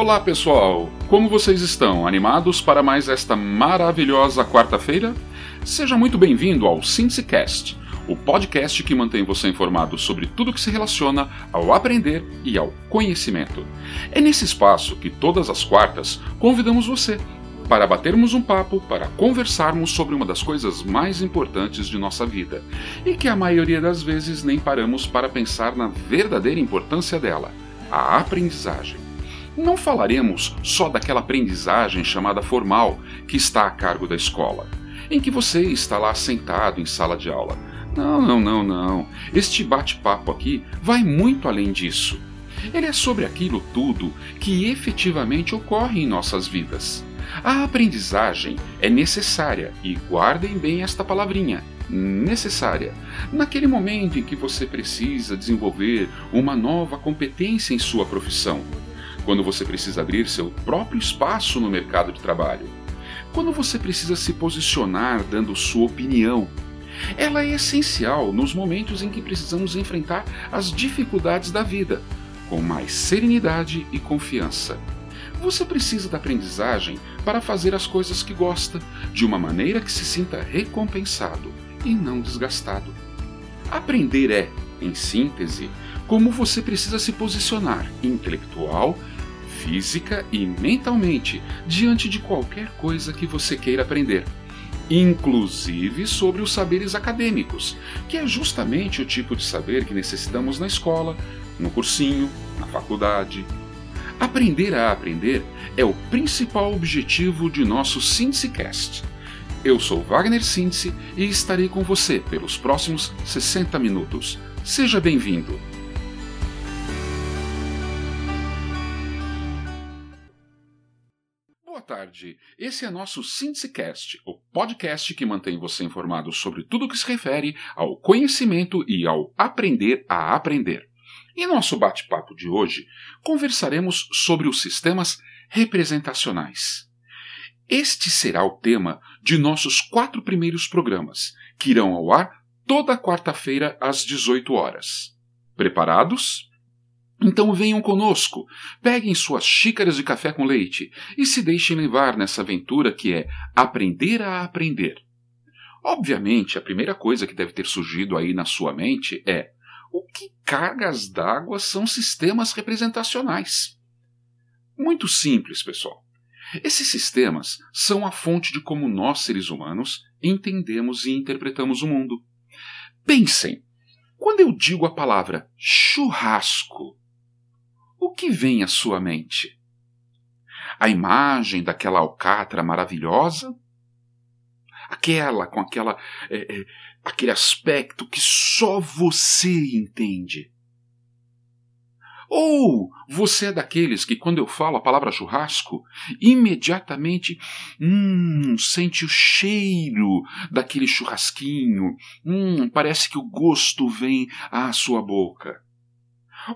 Olá pessoal, como vocês estão? Animados para mais esta maravilhosa quarta-feira? Seja muito bem-vindo ao SinseCast, o podcast que mantém você informado sobre tudo que se relaciona ao aprender e ao conhecimento. É nesse espaço que todas as quartas convidamos você para batermos um papo, para conversarmos sobre uma das coisas mais importantes de nossa vida e que a maioria das vezes nem paramos para pensar na verdadeira importância dela: a aprendizagem. Não falaremos só daquela aprendizagem chamada formal que está a cargo da escola, em que você está lá sentado em sala de aula. Não, não, não, não. Este bate-papo aqui vai muito além disso. Ele é sobre aquilo tudo que efetivamente ocorre em nossas vidas. A aprendizagem é necessária e guardem bem esta palavrinha necessária naquele momento em que você precisa desenvolver uma nova competência em sua profissão, quando você precisa abrir seu próprio espaço no mercado de trabalho, quando você precisa se posicionar dando sua opinião. Ela é essencial nos momentos em que precisamos enfrentar as dificuldades da vida, com mais serenidade e confiança. Você precisa da aprendizagem para fazer as coisas que gosta, de uma maneira que se sinta recompensado e não desgastado. Aprender é, em síntese, como você precisa se posicionar intelectual, física e mentalmente diante de qualquer coisa que você queira aprender, inclusive sobre os saberes acadêmicos, que é justamente o tipo de saber que necessitamos na escola, no cursinho, na faculdade. Aprender a aprender é o principal objetivo de nosso SinseCast. Eu sou Wagner Sintse e estarei com você pelos próximos 60 minutos. Seja bem-vindo! Tarde. Esse é nosso SinseCast, o podcast que mantém você informado sobre tudo o que se refere ao conhecimento e ao aprender a aprender. Em nosso bate-papo de hoje, conversaremos sobre os sistemas representacionais. Este será o tema de nossos quatro primeiros programas, que irão ao ar toda quarta-feira às 18 horas. Preparados? Então venham conosco, peguem suas xícaras de café com leite e se deixem levar nessa aventura que é aprender a aprender. Obviamente, a primeira coisa que deve ter surgido aí na sua mente é: o que cargas d'água são sistemas representacionais? Muito simples, pessoal. Esses sistemas são a fonte de como nós, seres humanos, entendemos e interpretamos o mundo. Pensem, quando eu digo a palavra churrasco, o que vem à sua mente? A imagem daquela alcatra maravilhosa? Aquela com aquela é, é, aquele aspecto que só você entende? Ou você é daqueles que, quando eu falo a palavra churrasco, imediatamente hum, sente o cheiro daquele churrasquinho, hum, parece que o gosto vem à sua boca?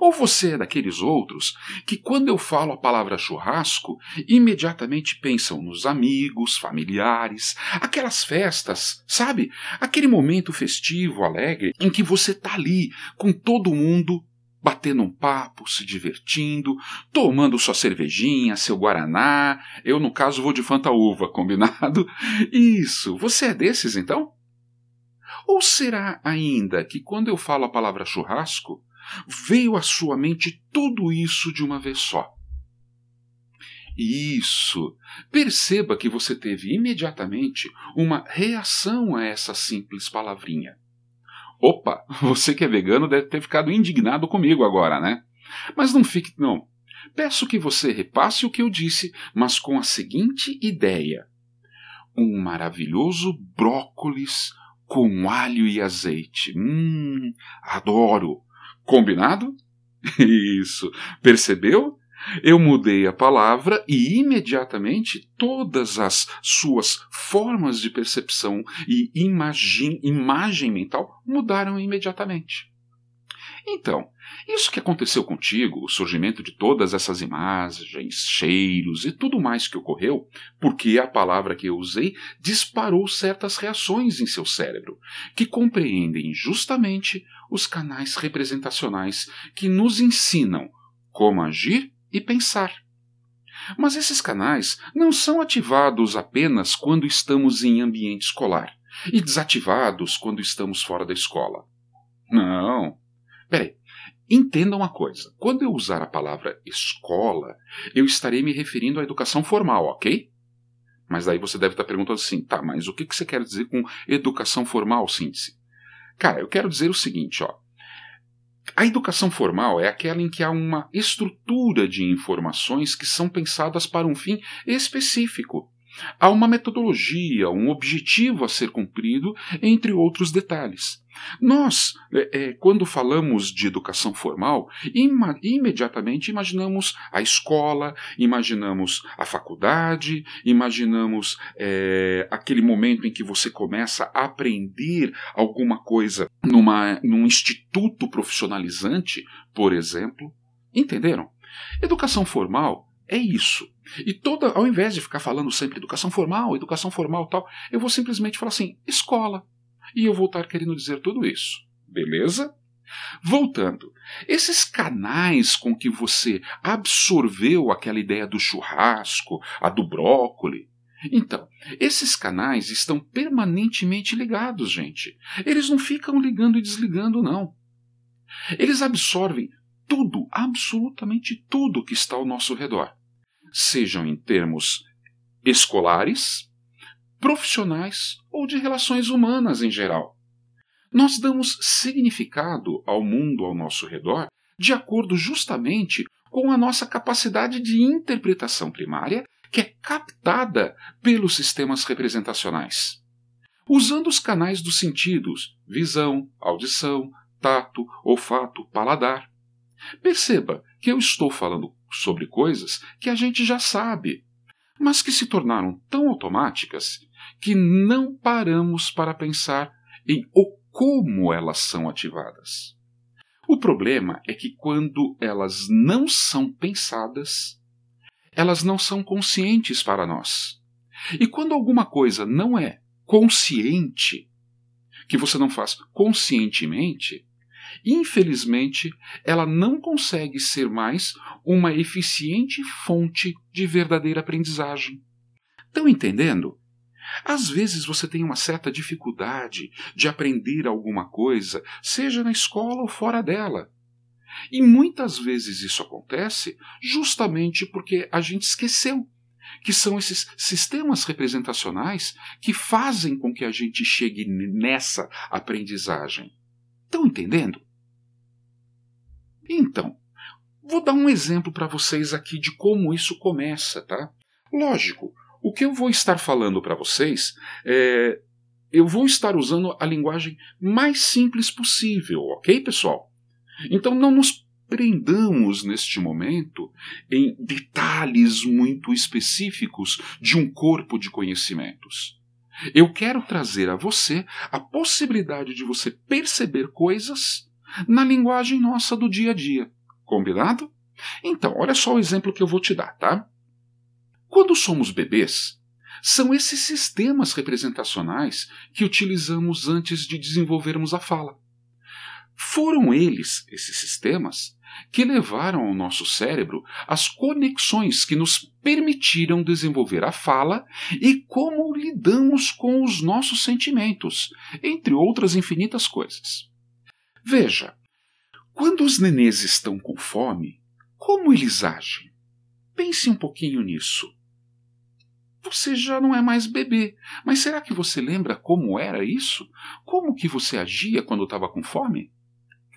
Ou você é daqueles outros que, quando eu falo a palavra churrasco, imediatamente pensam nos amigos, familiares, aquelas festas, sabe? Aquele momento festivo, alegre, em que você está ali com todo mundo batendo um papo, se divertindo, tomando sua cervejinha, seu guaraná. Eu, no caso, vou de Fanta Uva, combinado? Isso, você é desses então? Ou será ainda que quando eu falo a palavra churrasco, veio à sua mente tudo isso de uma vez só. Isso! Perceba que você teve imediatamente uma reação a essa simples palavrinha. Opa, você que é vegano deve ter ficado indignado comigo agora, né? Mas não fique, não. Peço que você repasse o que eu disse, mas com a seguinte ideia: um maravilhoso brócolis com alho e azeite. Hum, adoro! Combinado? Isso. Percebeu? Eu mudei a palavra e imediatamente todas as suas formas de percepção e imagem, imagem mental mudaram imediatamente. Então, isso que aconteceu contigo, o surgimento de todas essas imagens, cheiros e tudo mais que ocorreu, porque a palavra que eu usei disparou certas reações em seu cérebro, que compreendem justamente os canais representacionais que nos ensinam como agir e pensar. Mas esses canais não são ativados apenas quando estamos em ambiente escolar e desativados quando estamos fora da escola. Não. Peraí. Entenda uma coisa: quando eu usar a palavra escola, eu estarei me referindo à educação formal, ok? Mas daí você deve estar perguntando assim, tá, mas o que você quer dizer com educação formal, síntese? Cara, eu quero dizer o seguinte, ó. A educação formal é aquela em que há uma estrutura de informações que são pensadas para um fim específico. Há uma metodologia, um objetivo a ser cumprido, entre outros detalhes. Nós, é, é, quando falamos de educação formal, ima imediatamente imaginamos a escola, imaginamos a faculdade, imaginamos é, aquele momento em que você começa a aprender alguma coisa numa, num instituto profissionalizante, por exemplo. Entenderam? Educação formal é isso. E toda, ao invés de ficar falando sempre educação formal, educação formal tal, eu vou simplesmente falar assim, escola. E eu vou estar querendo dizer tudo isso. Beleza? Voltando, esses canais com que você absorveu aquela ideia do churrasco, a do brócoli. Então, esses canais estão permanentemente ligados, gente. Eles não ficam ligando e desligando, não. Eles absorvem tudo, absolutamente tudo que está ao nosso redor, sejam em termos escolares, profissionais ou de relações humanas em geral. Nós damos significado ao mundo ao nosso redor de acordo justamente com a nossa capacidade de interpretação primária, que é captada pelos sistemas representacionais. Usando os canais dos sentidos, visão, audição, tato, olfato, paladar. Perceba que eu estou falando sobre coisas que a gente já sabe, mas que se tornaram tão automáticas que não paramos para pensar em o como elas são ativadas. O problema é que quando elas não são pensadas, elas não são conscientes para nós. E quando alguma coisa não é consciente, que você não faz conscientemente, Infelizmente, ela não consegue ser mais uma eficiente fonte de verdadeira aprendizagem. Estão entendendo? Às vezes você tem uma certa dificuldade de aprender alguma coisa, seja na escola ou fora dela. E muitas vezes isso acontece justamente porque a gente esqueceu que são esses sistemas representacionais que fazem com que a gente chegue nessa aprendizagem. Estão entendendo? Então, vou dar um exemplo para vocês aqui de como isso começa, tá? Lógico, o que eu vou estar falando para vocês é. Eu vou estar usando a linguagem mais simples possível, ok, pessoal? Então não nos prendamos neste momento em detalhes muito específicos de um corpo de conhecimentos. Eu quero trazer a você a possibilidade de você perceber coisas na linguagem nossa do dia a dia. Combinado? Então, olha só o exemplo que eu vou te dar, tá? Quando somos bebês, são esses sistemas representacionais que utilizamos antes de desenvolvermos a fala. Foram eles, esses sistemas, que levaram ao nosso cérebro as conexões que nos permitiram desenvolver a fala e como lidamos com os nossos sentimentos, entre outras infinitas coisas. Veja, quando os nenês estão com fome, como eles agem? Pense um pouquinho nisso. Você já não é mais bebê, mas será que você lembra como era isso? Como que você agia quando estava com fome?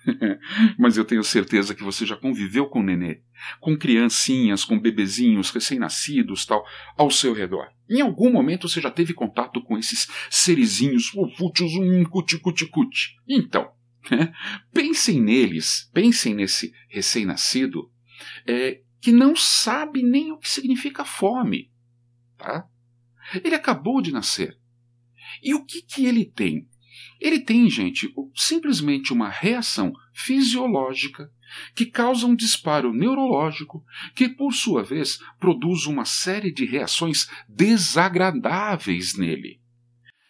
mas eu tenho certeza que você já conviveu com nenê, com criancinhas, com bebezinhos recém-nascidos, tal, ao seu redor. Em algum momento você já teve contato com esses serizinhos fofútios, um cuti-cuti-cuti. Então, pensem neles, pensem nesse recém-nascido é, que não sabe nem o que significa fome. Tá? Ele acabou de nascer. E o que, que ele tem? Ele tem, gente, simplesmente uma reação fisiológica que causa um disparo neurológico que, por sua vez, produz uma série de reações desagradáveis nele.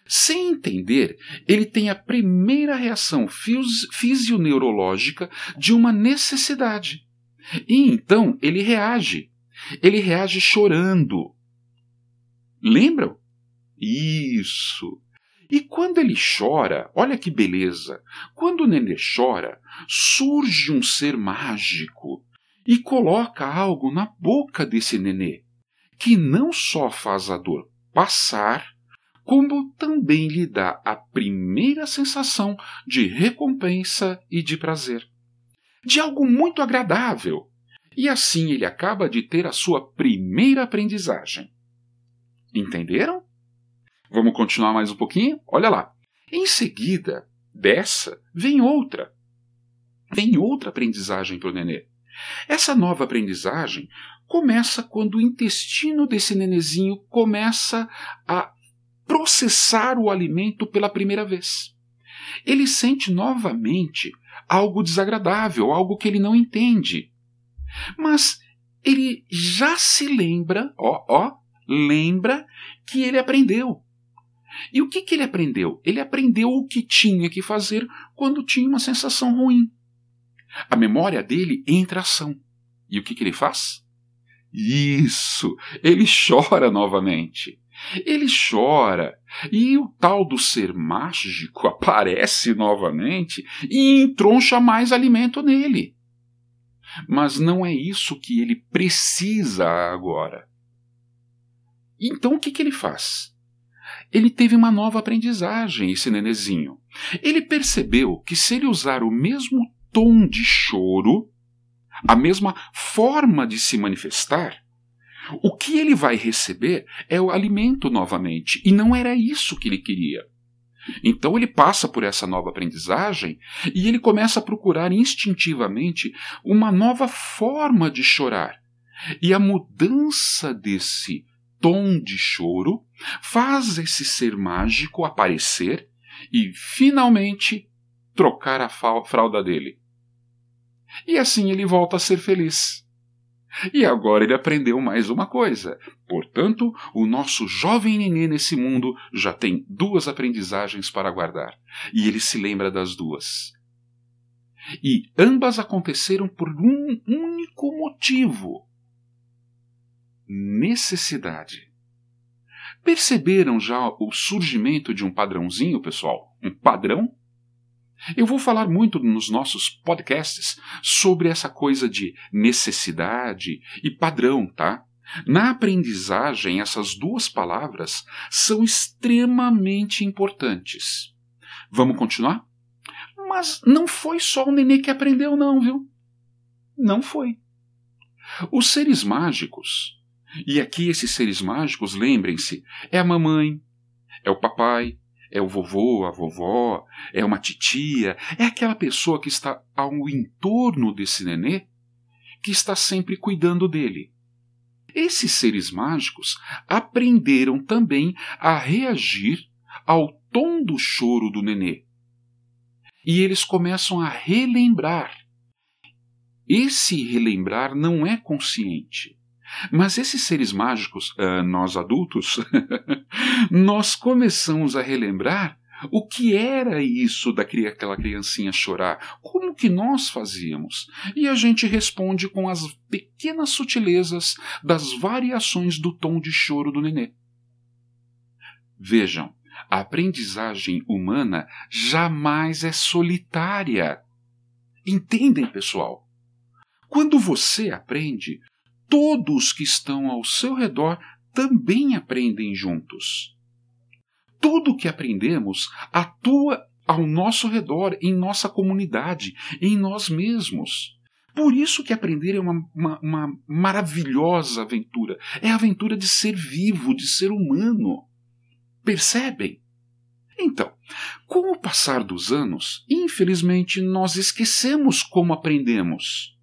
Sem entender, ele tem a primeira reação fisioneurológica de uma necessidade. E então ele reage. ele reage chorando. Lembram? Isso. E quando ele chora, olha que beleza! Quando o nenê chora, surge um ser mágico e coloca algo na boca desse nenê, que não só faz a dor passar, como também lhe dá a primeira sensação de recompensa e de prazer. De algo muito agradável. E assim ele acaba de ter a sua primeira aprendizagem. Entenderam? Vamos continuar mais um pouquinho? Olha lá. Em seguida dessa, vem outra. Vem outra aprendizagem para o nenê. Essa nova aprendizagem começa quando o intestino desse nenezinho começa a processar o alimento pela primeira vez. Ele sente novamente algo desagradável, algo que ele não entende. Mas ele já se lembra, ó, ó, lembra que ele aprendeu. E o que, que ele aprendeu? Ele aprendeu o que tinha que fazer quando tinha uma sensação ruim. A memória dele entra ação. E o que, que ele faz? Isso! Ele chora novamente. Ele chora, e o tal do ser mágico aparece novamente e entroncha mais alimento nele. Mas não é isso que ele precisa agora. Então o que, que ele faz? Ele teve uma nova aprendizagem, esse nenezinho. Ele percebeu que se ele usar o mesmo tom de choro, a mesma forma de se manifestar, o que ele vai receber é o alimento novamente, e não era isso que ele queria. Então ele passa por essa nova aprendizagem e ele começa a procurar instintivamente uma nova forma de chorar. E a mudança desse tom de choro faz esse ser mágico aparecer e finalmente trocar a fralda dele. E assim ele volta a ser feliz. E agora ele aprendeu mais uma coisa. Portanto, o nosso jovem nenê nesse mundo já tem duas aprendizagens para guardar. E ele se lembra das duas. E ambas aconteceram por um único motivo: necessidade. Perceberam já o surgimento de um padrãozinho, pessoal? Um padrão eu vou falar muito nos nossos podcasts sobre essa coisa de necessidade e padrão, tá? Na aprendizagem, essas duas palavras são extremamente importantes. Vamos continuar? Mas não foi só o nenê que aprendeu, não, viu? Não foi. Os seres mágicos, e aqui esses seres mágicos, lembrem-se, é a mamãe, é o papai, é o vovô, a vovó, é uma titia, é aquela pessoa que está ao entorno desse nenê, que está sempre cuidando dele. Esses seres mágicos aprenderam também a reagir ao tom do choro do nenê. E eles começam a relembrar. Esse relembrar não é consciente. Mas esses seres mágicos, uh, nós adultos, nós começamos a relembrar o que era isso daquela criancinha chorar? Como que nós fazíamos? E a gente responde com as pequenas sutilezas das variações do tom de choro do nenê. Vejam, a aprendizagem humana jamais é solitária. Entendem, pessoal? Quando você aprende, todos que estão ao seu redor também aprendem juntos. Tudo que aprendemos atua ao nosso redor, em nossa comunidade, em nós mesmos. Por isso que aprender é uma, uma, uma, maravilhosa aventura. É a aventura de ser vivo, de ser humano. Percebem? Então, com o passar dos anos, infelizmente nós esquecemos como aprendemos.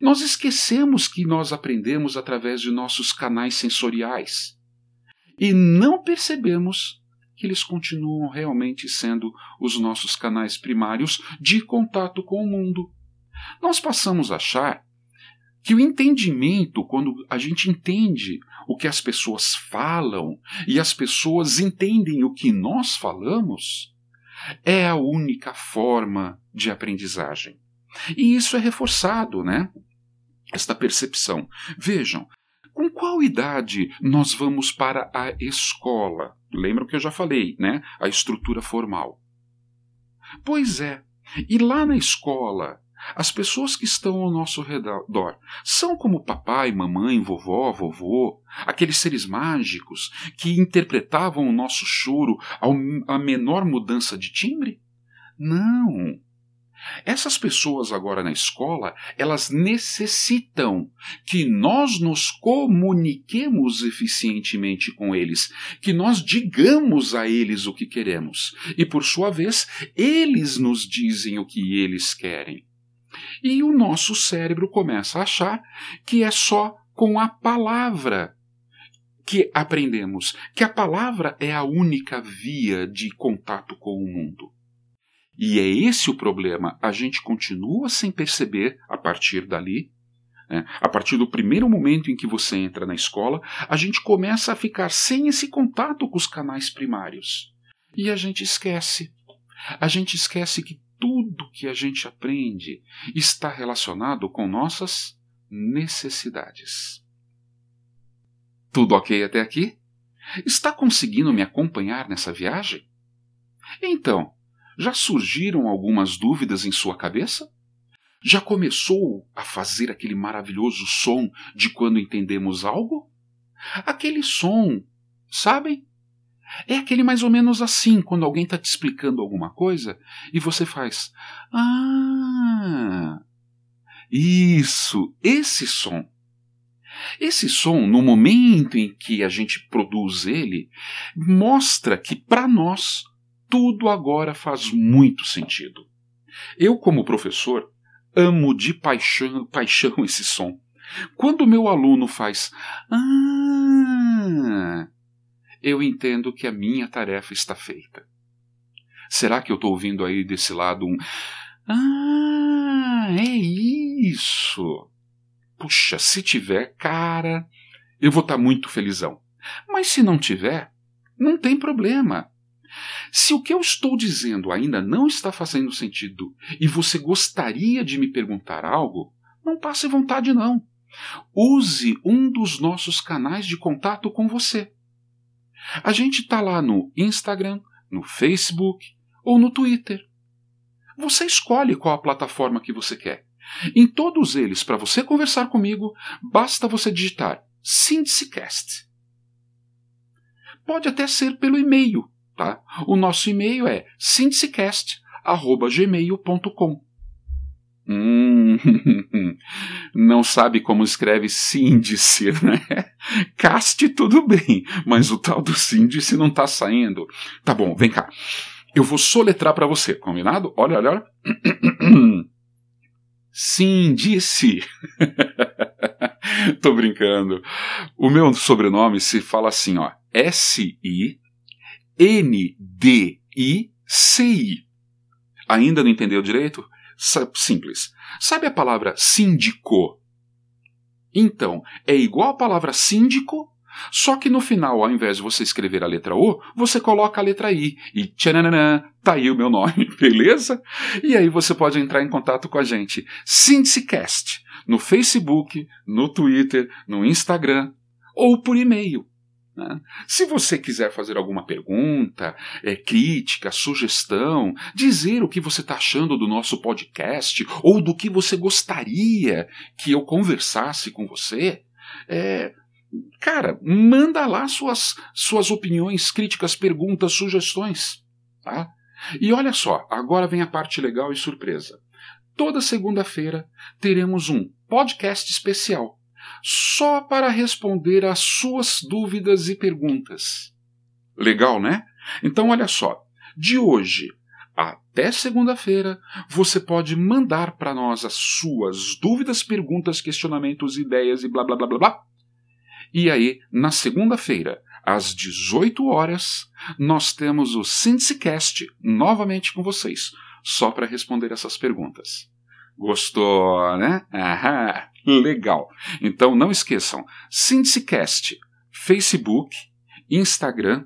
Nós esquecemos que nós aprendemos através de nossos canais sensoriais e não percebemos que eles continuam realmente sendo os nossos canais primários de contato com o mundo. Nós passamos a achar que o entendimento, quando a gente entende o que as pessoas falam e as pessoas entendem o que nós falamos, é a única forma de aprendizagem. E isso é reforçado, né? Esta percepção. Vejam, com qual idade nós vamos para a escola? Lembram que eu já falei, né? A estrutura formal. Pois é, e lá na escola, as pessoas que estão ao nosso redor são como papai, mamãe, vovó, vovô, aqueles seres mágicos que interpretavam o nosso choro à menor mudança de timbre? Não. Essas pessoas agora na escola, elas necessitam que nós nos comuniquemos eficientemente com eles, que nós digamos a eles o que queremos, e por sua vez, eles nos dizem o que eles querem. E o nosso cérebro começa a achar que é só com a palavra que aprendemos, que a palavra é a única via de contato com o mundo. E é esse o problema. A gente continua sem perceber a partir dali. Né? A partir do primeiro momento em que você entra na escola, a gente começa a ficar sem esse contato com os canais primários. E a gente esquece. A gente esquece que tudo que a gente aprende está relacionado com nossas necessidades. Tudo ok até aqui? Está conseguindo me acompanhar nessa viagem? Então, já surgiram algumas dúvidas em sua cabeça? Já começou a fazer aquele maravilhoso som de quando entendemos algo? Aquele som, sabem? É aquele mais ou menos assim, quando alguém está te explicando alguma coisa e você faz. Ah! Isso, esse som. Esse som, no momento em que a gente produz ele, mostra que para nós tudo agora faz muito sentido. Eu, como professor, amo de paixão, paixão esse som. Quando meu aluno faz Ah, eu entendo que a minha tarefa está feita. Será que eu estou ouvindo aí desse lado um Ah, é isso? Puxa, se tiver, cara, eu vou estar tá muito felizão. Mas se não tiver, não tem problema. Se o que eu estou dizendo ainda não está fazendo sentido e você gostaria de me perguntar algo, não passe vontade não. Use um dos nossos canais de contato com você. A gente está lá no Instagram, no Facebook ou no Twitter. Você escolhe qual a plataforma que você quer. Em todos eles, para você conversar comigo, basta você digitar Syndicast. Pode até ser pelo e-mail Tá? O nosso e-mail é sindicast.gmail.com. Hum, não sabe como escreve síndice, né? Cast tudo bem, mas o tal do síndice não está saindo. Tá bom, vem cá. Eu vou soletrar para você, combinado? Olha, olha, olha. Síndice. Tô brincando. O meu sobrenome se fala assim, ó. S-I N-D-I-C-I. Ainda não entendeu direito? Simples. Sabe a palavra síndico? Então, é igual a palavra síndico, só que no final, ao invés de você escrever a letra O, você coloca a letra I. E tchananã, tá aí o meu nome, beleza? E aí você pode entrar em contato com a gente. Sindicast, no Facebook, no Twitter, no Instagram ou por e-mail. Se você quiser fazer alguma pergunta, é, crítica, sugestão, dizer o que você está achando do nosso podcast ou do que você gostaria que eu conversasse com você, é, cara, manda lá suas, suas opiniões, críticas, perguntas, sugestões. Tá? E olha só, agora vem a parte legal e surpresa. Toda segunda-feira teremos um podcast especial só para responder às suas dúvidas e perguntas. Legal, né? Então, olha só. De hoje até segunda-feira, você pode mandar para nós as suas dúvidas, perguntas, questionamentos, ideias e blá blá blá blá blá. E aí, na segunda-feira, às 18 horas, nós temos o Cincycast novamente com vocês, só para responder essas perguntas. Gostou, né? Aham. Legal. Então não esqueçam, Sindicast, Facebook, Instagram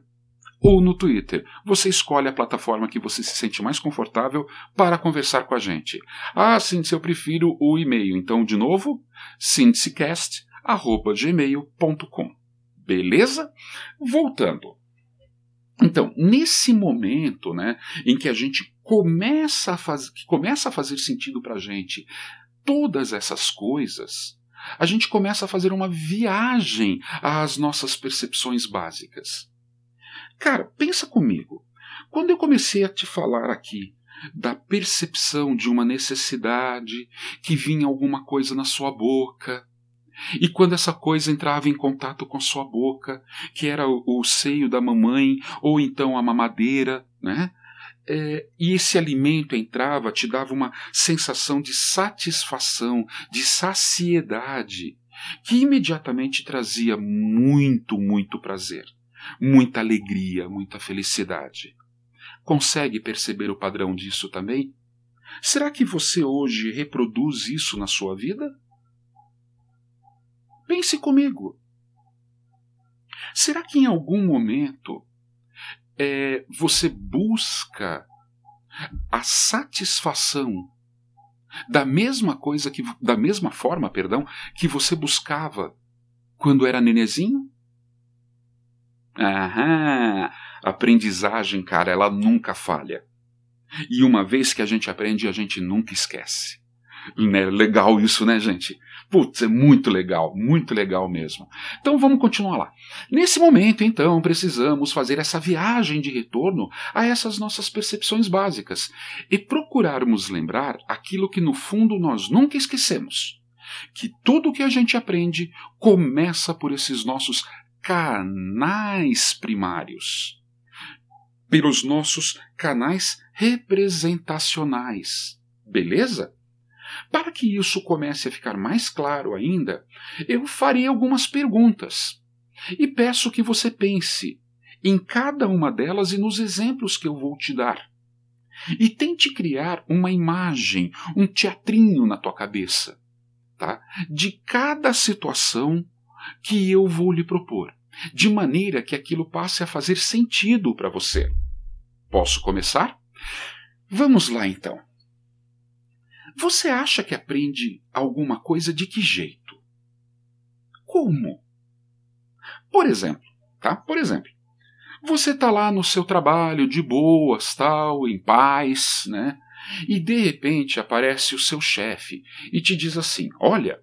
ou no Twitter. Você escolhe a plataforma que você se sente mais confortável para conversar com a gente. Ah, Cindy, eu prefiro o e-mail. Então, de novo, cindycast.gmail.com. Beleza? Voltando. Então, nesse momento, né, em que a gente começa a que começa a fazer sentido para a gente todas essas coisas, a gente começa a fazer uma viagem às nossas percepções básicas. Cara, pensa comigo. Quando eu comecei a te falar aqui da percepção de uma necessidade, que vinha alguma coisa na sua boca, e quando essa coisa entrava em contato com sua boca, que era o, o seio da mamãe, ou então a mamadeira, né? É, e esse alimento entrava, te dava uma sensação de satisfação, de saciedade, que imediatamente trazia muito, muito prazer, muita alegria, muita felicidade. Consegue perceber o padrão disso também? Será que você hoje reproduz isso na sua vida? Pense comigo. Será que em algum momento é, você busca a satisfação da mesma coisa que da mesma forma, perdão, que você buscava quando era nenezinho? Aham, aprendizagem, cara, ela nunca falha. E uma vez que a gente aprende, a gente nunca esquece. Né? Legal isso, né, gente? Putz, é muito legal, muito legal mesmo. Então vamos continuar lá. Nesse momento, então, precisamos fazer essa viagem de retorno a essas nossas percepções básicas e procurarmos lembrar aquilo que no fundo nós nunca esquecemos. Que tudo o que a gente aprende começa por esses nossos canais primários, pelos nossos canais representacionais. Beleza? Para que isso comece a ficar mais claro ainda, eu farei algumas perguntas e peço que você pense em cada uma delas e nos exemplos que eu vou te dar. E tente criar uma imagem, um teatrinho na tua cabeça, tá? De cada situação que eu vou lhe propor, de maneira que aquilo passe a fazer sentido para você. Posso começar? Vamos lá então. Você acha que aprende alguma coisa de que jeito? Como? Por exemplo, tá? Por exemplo, você tá lá no seu trabalho de boas, tal, em paz, né? E de repente aparece o seu chefe e te diz assim: "Olha,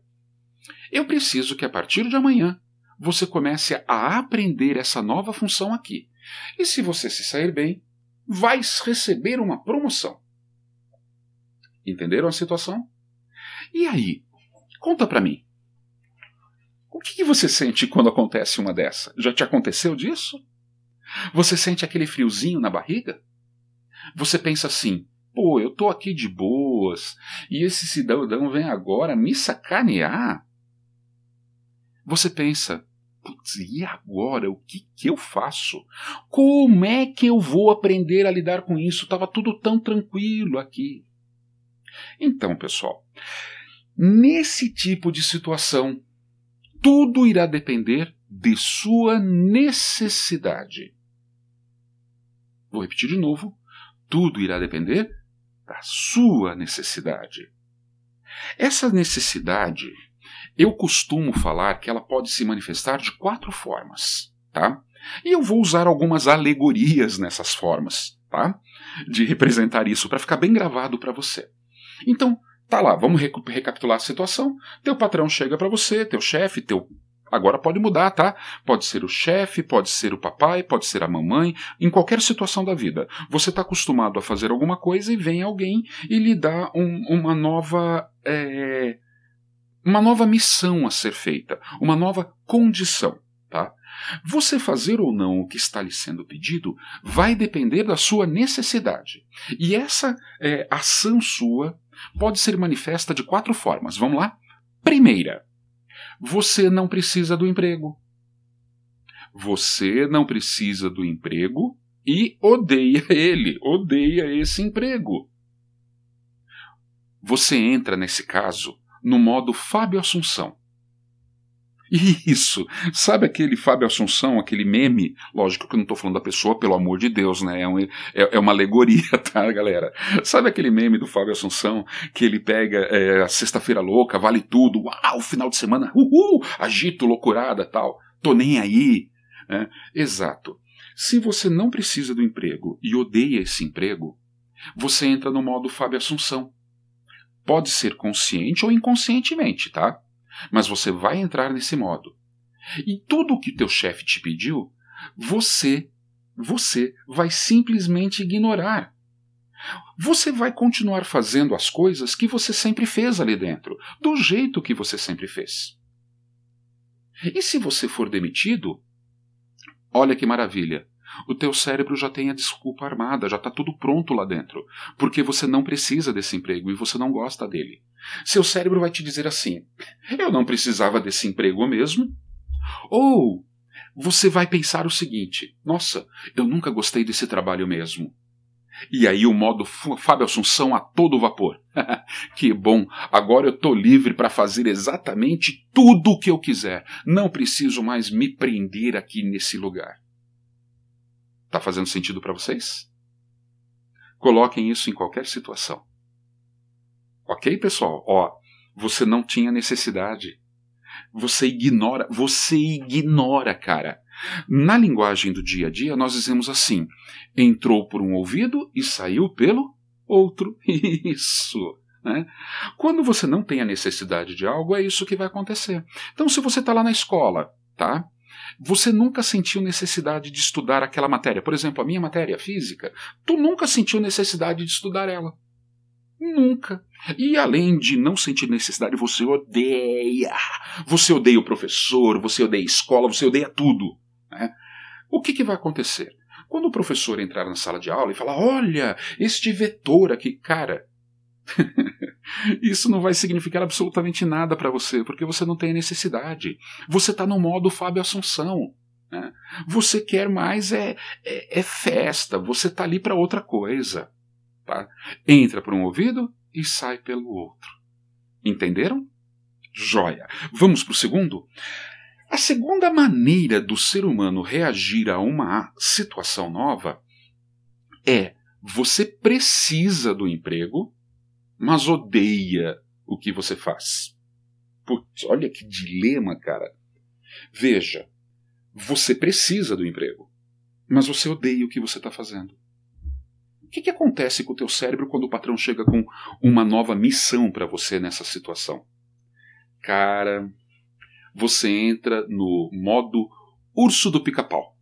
eu preciso que a partir de amanhã você comece a aprender essa nova função aqui. E se você se sair bem, vai receber uma promoção. Entenderam a situação? E aí? Conta para mim. O que, que você sente quando acontece uma dessa? Já te aconteceu disso? Você sente aquele friozinho na barriga? Você pensa assim: pô, eu tô aqui de boas e esse cidadão vem agora me sacanear? Você pensa: putz, e agora? O que, que eu faço? Como é que eu vou aprender a lidar com isso? Tava tudo tão tranquilo aqui. Então, pessoal, nesse tipo de situação, tudo irá depender de sua necessidade. Vou repetir de novo: tudo irá depender da sua necessidade. Essa necessidade, eu costumo falar que ela pode se manifestar de quatro formas, tá? E eu vou usar algumas alegorias nessas formas, tá? De representar isso para ficar bem gravado para você. Então, tá lá, vamos recapitular a situação. Teu patrão chega para você, teu chefe, teu Agora pode mudar, tá? Pode ser o chefe, pode ser o papai, pode ser a mamãe, em qualquer situação da vida. Você está acostumado a fazer alguma coisa e vem alguém e lhe dá um, uma nova. É, uma nova missão a ser feita, uma nova condição, tá? Você fazer ou não o que está lhe sendo pedido vai depender da sua necessidade. E essa é, ação sua pode ser manifesta de quatro formas. Vamos lá? Primeira, você não precisa do emprego. Você não precisa do emprego e odeia ele, odeia esse emprego. Você entra nesse caso no modo Fábio Assunção. Isso! Sabe aquele Fábio Assunção, aquele meme? Lógico que eu não estou falando da pessoa, pelo amor de Deus, né? É, um, é, é, uma alegoria, tá, galera? Sabe aquele meme do Fábio Assunção que ele pega é, a sexta-feira louca, vale tudo, uau, final de semana, uhul, agito, loucurada tal, tô nem aí. Né? Exato. Se você não precisa do emprego e odeia esse emprego, você entra no modo Fábio Assunção. Pode ser consciente ou inconscientemente, tá? Mas você vai entrar nesse modo. E tudo o que teu chefe te pediu, você, você vai simplesmente ignorar. Você vai continuar fazendo as coisas que você sempre fez ali dentro, do jeito que você sempre fez. E se você for demitido, olha que maravilha. O teu cérebro já tem a desculpa armada, já está tudo pronto lá dentro, porque você não precisa desse emprego e você não gosta dele. Seu cérebro vai te dizer assim: eu não precisava desse emprego mesmo. Ou você vai pensar o seguinte: nossa, eu nunca gostei desse trabalho mesmo. E aí o modo Fábio Assunção a todo vapor. que bom, agora eu estou livre para fazer exatamente tudo o que eu quiser. Não preciso mais me prender aqui nesse lugar. Tá fazendo sentido para vocês? Coloquem isso em qualquer situação. Ok, pessoal? Ó, você não tinha necessidade. Você ignora, você ignora, cara. Na linguagem do dia a dia, nós dizemos assim: entrou por um ouvido e saiu pelo outro. Isso. Né? Quando você não tem a necessidade de algo, é isso que vai acontecer. Então, se você está lá na escola, tá? Você nunca sentiu necessidade de estudar aquela matéria. Por exemplo, a minha matéria física, tu nunca sentiu necessidade de estudar ela. Nunca. E além de não sentir necessidade, você odeia. Você odeia o professor, você odeia a escola, você odeia tudo. Né? O que, que vai acontecer? Quando o professor entrar na sala de aula e falar: Olha, este vetor aqui, cara. Isso não vai significar absolutamente nada para você, porque você não tem necessidade. Você está no modo Fábio Assunção. Né? Você quer mais é, é, é festa, você está ali para outra coisa. Tá? Entra por um ouvido e sai pelo outro. Entenderam? Joia. Vamos para o segundo? A segunda maneira do ser humano reagir a uma situação nova é você precisa do emprego, mas odeia o que você faz. Putz, olha que dilema, cara. Veja, você precisa do emprego, mas você odeia o que você está fazendo. O que, que acontece com o teu cérebro quando o patrão chega com uma nova missão para você nessa situação? Cara, você entra no modo urso do pica-pau.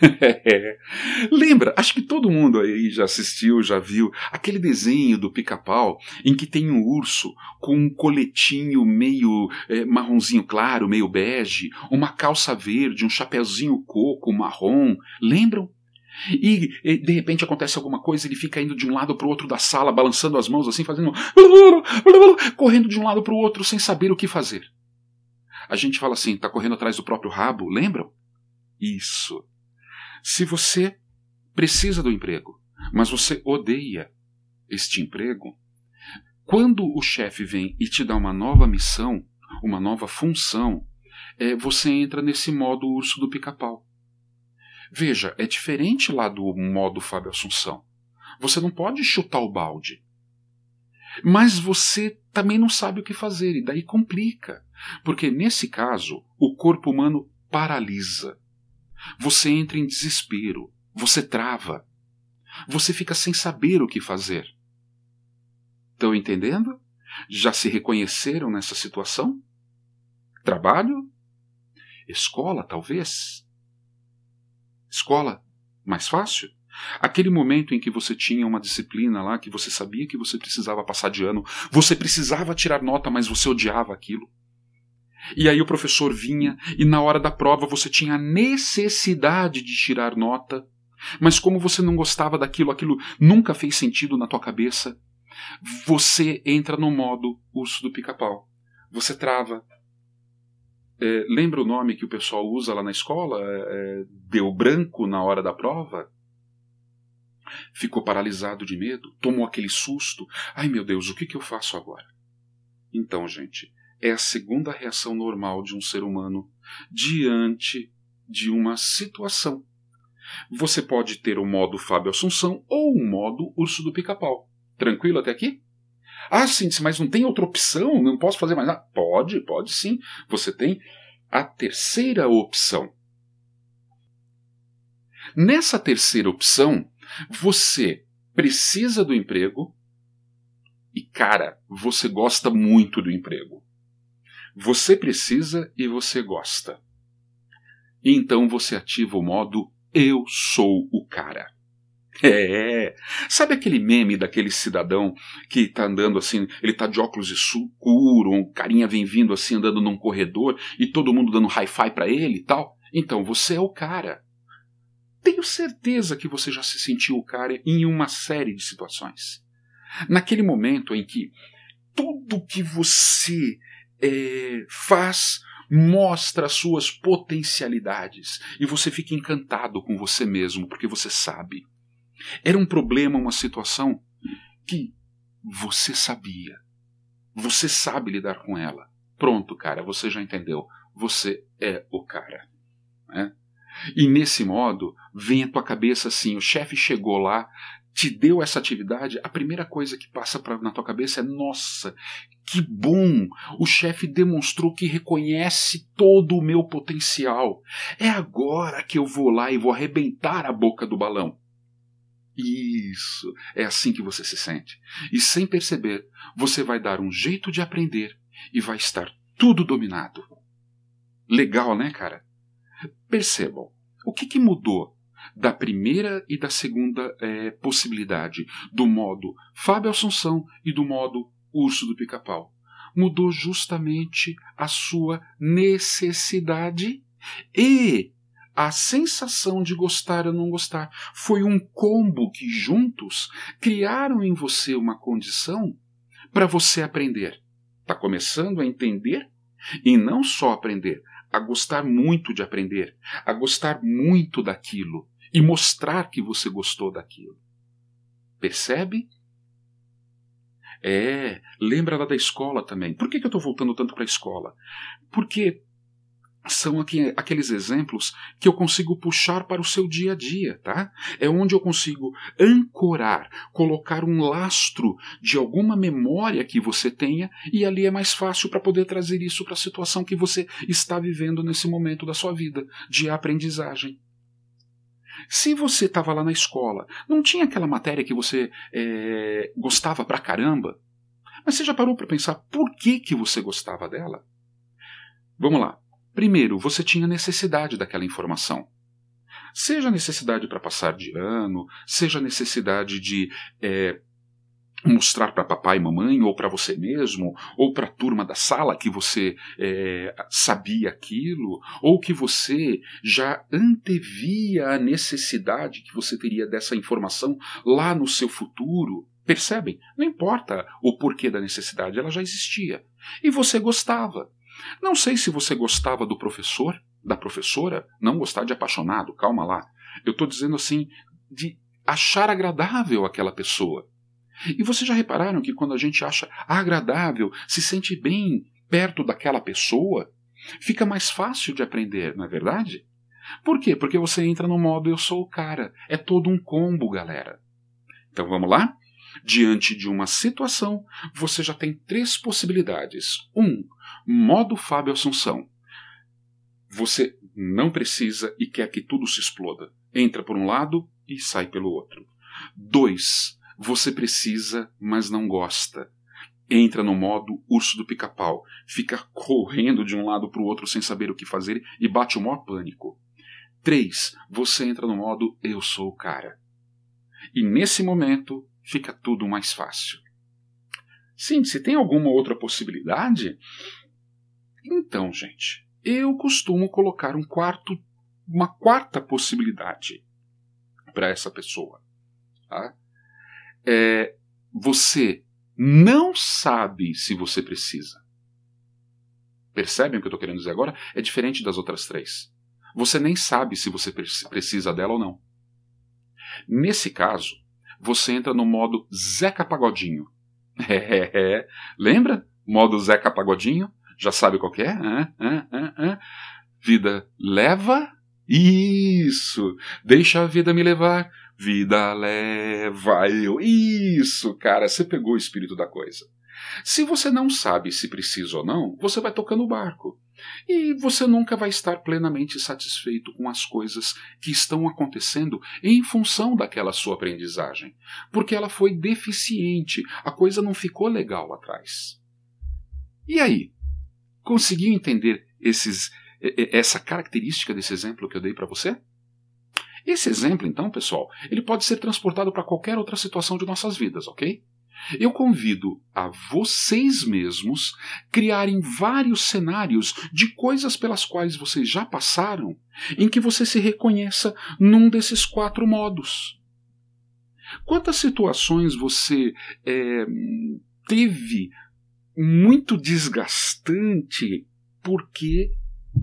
Lembra? Acho que todo mundo aí já assistiu, já viu aquele desenho do pica-pau em que tem um urso com um coletinho meio é, marronzinho claro, meio bege, uma calça verde, um chapéuzinho coco marrom. Lembram? E, e, de repente acontece alguma coisa, ele fica indo de um lado para o outro da sala, balançando as mãos assim, fazendo. correndo de um lado para o outro sem saber o que fazer. A gente fala assim, está correndo atrás do próprio rabo, lembram? Isso. Se você precisa do emprego, mas você odeia este emprego, quando o chefe vem e te dá uma nova missão, uma nova função, é, você entra nesse modo urso do pica-pau. Veja, é diferente lá do modo Fábio Assunção. Você não pode chutar o balde. Mas você também não sabe o que fazer, e daí complica. Porque nesse caso, o corpo humano paralisa. Você entra em desespero, você trava. Você fica sem saber o que fazer. Estão entendendo? Já se reconheceram nessa situação? Trabalho? Escola, talvez? Escola, mais fácil. Aquele momento em que você tinha uma disciplina lá, que você sabia que você precisava passar de ano, você precisava tirar nota, mas você odiava aquilo. E aí o professor vinha e na hora da prova você tinha a necessidade de tirar nota, mas como você não gostava daquilo, aquilo nunca fez sentido na tua cabeça, você entra no modo urso do pica-pau. Você trava, é, lembra o nome que o pessoal usa lá na escola? É, é, deu branco na hora da prova? Ficou paralisado de medo? Tomou aquele susto? Ai meu Deus, o que, que eu faço agora? Então, gente, é a segunda reação normal de um ser humano diante de uma situação. Você pode ter o modo Fábio Assunção ou o modo Urso do Pica-Pau. Tranquilo até aqui? Ah, sim, mas não tem outra opção? Não posso fazer mais nada? Pode, pode sim. Você tem a terceira opção. Nessa terceira opção, você precisa do emprego e, cara, você gosta muito do emprego. Você precisa e você gosta. E então você ativa o modo Eu sou o cara. É. Sabe aquele meme daquele cidadão que tá andando assim, ele tá de óculos escuro, um carinha vem vindo assim andando num corredor e todo mundo dando hi-fi para ele e tal? Então você é o cara. Tenho certeza que você já se sentiu o cara em uma série de situações. Naquele momento em que tudo que você é, faz mostra as suas potencialidades e você fica encantado com você mesmo porque você sabe. Era um problema, uma situação que você sabia. Você sabe lidar com ela. Pronto, cara, você já entendeu. Você é o cara. Né? E nesse modo, vem à tua cabeça assim: o chefe chegou lá, te deu essa atividade, a primeira coisa que passa pra, na tua cabeça é: nossa, que bom! O chefe demonstrou que reconhece todo o meu potencial. É agora que eu vou lá e vou arrebentar a boca do balão. Isso, é assim que você se sente. E sem perceber, você vai dar um jeito de aprender e vai estar tudo dominado. Legal, né, cara? Percebam, o que, que mudou da primeira e da segunda é, possibilidade, do modo Fábio Assunção e do modo Urso do Pica-Pau? Mudou justamente a sua necessidade e a sensação de gostar ou não gostar. Foi um combo que juntos criaram em você uma condição para você aprender. Está começando a entender e não só aprender, a gostar muito de aprender, a gostar muito daquilo e mostrar que você gostou daquilo. Percebe? É, lembra lá da escola também. Por que, que eu estou voltando tanto para a escola? Porque são aqueles exemplos que eu consigo puxar para o seu dia a dia, tá? É onde eu consigo ancorar, colocar um lastro de alguma memória que você tenha e ali é mais fácil para poder trazer isso para a situação que você está vivendo nesse momento da sua vida de aprendizagem. Se você estava lá na escola, não tinha aquela matéria que você é, gostava pra caramba, mas você já parou para pensar por que, que você gostava dela? Vamos lá. Primeiro, você tinha necessidade daquela informação. Seja necessidade para passar de ano, seja necessidade de é, mostrar para papai e mamãe, ou para você mesmo, ou para a turma da sala que você é, sabia aquilo, ou que você já antevia a necessidade que você teria dessa informação lá no seu futuro. Percebem? Não importa o porquê da necessidade, ela já existia. E você gostava. Não sei se você gostava do professor, da professora, não gostar de apaixonado, calma lá. Eu estou dizendo assim, de achar agradável aquela pessoa. E vocês já repararam que quando a gente acha agradável, se sente bem perto daquela pessoa, fica mais fácil de aprender, não é verdade? Por quê? Porque você entra no modo eu sou o cara. É todo um combo, galera. Então vamos lá? Diante de uma situação, você já tem três possibilidades. Um, modo Fábio Assunção. Você não precisa e quer que tudo se exploda. Entra por um lado e sai pelo outro. Dois, você precisa, mas não gosta. Entra no modo urso do pica-pau. Fica correndo de um lado para o outro sem saber o que fazer e bate o maior pânico. Três, você entra no modo eu sou o cara. E nesse momento, fica tudo mais fácil. Sim, se tem alguma outra possibilidade, então, gente, eu costumo colocar um quarto, uma quarta possibilidade para essa pessoa. Tá? É, você não sabe se você precisa. Percebem o que eu estou querendo dizer agora? É diferente das outras três. Você nem sabe se você precisa dela ou não. Nesse caso, você entra no modo Zeca Pagodinho. É, lembra? Modo Zeca Pagodinho? Já sabe qual é? Vida leva? Isso! Deixa a vida me levar. Vida leva eu. Isso, cara, você pegou o espírito da coisa. Se você não sabe se precisa ou não, você vai tocando o barco. E você nunca vai estar plenamente satisfeito com as coisas que estão acontecendo em função daquela sua aprendizagem, porque ela foi deficiente, a coisa não ficou legal atrás. E aí? Conseguiu entender esses, essa característica desse exemplo que eu dei para você? Esse exemplo, então, pessoal, ele pode ser transportado para qualquer outra situação de nossas vidas, ok? Eu convido a vocês mesmos criarem vários cenários de coisas pelas quais vocês já passaram, em que você se reconheça num desses quatro modos. Quantas situações você é, teve muito desgastante porque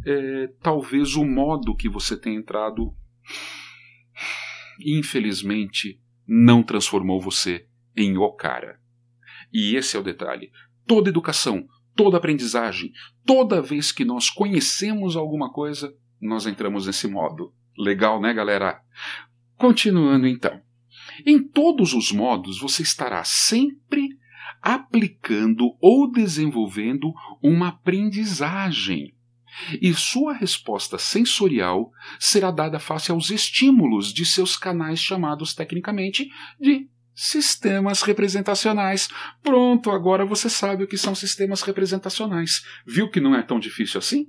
é, talvez o modo que você tem entrado, infelizmente, não transformou você em o cara. E esse é o detalhe. Toda educação, toda aprendizagem, toda vez que nós conhecemos alguma coisa, nós entramos nesse modo. Legal, né, galera? Continuando então. Em todos os modos, você estará sempre aplicando ou desenvolvendo uma aprendizagem. E sua resposta sensorial será dada face aos estímulos de seus canais chamados tecnicamente de Sistemas representacionais. Pronto, agora você sabe o que são sistemas representacionais. Viu que não é tão difícil assim?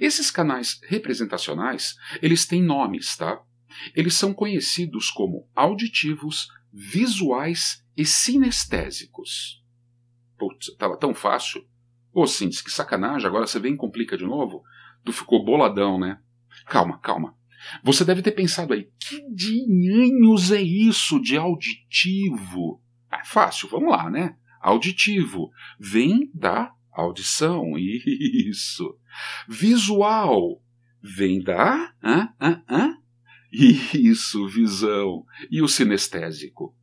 Esses canais representacionais, eles têm nomes, tá? Eles são conhecidos como auditivos, visuais e sinestésicos. Putz, tava tão fácil. Ô, Cintis, que sacanagem, agora você vem e complica de novo? Tu ficou boladão, né? Calma, calma. Você deve ter pensado aí, que dinheiros é isso de auditivo? É fácil, vamos lá, né? Auditivo vem da audição, isso. Visual vem da. Hã, hã, hã? Isso, visão. E o sinestésico?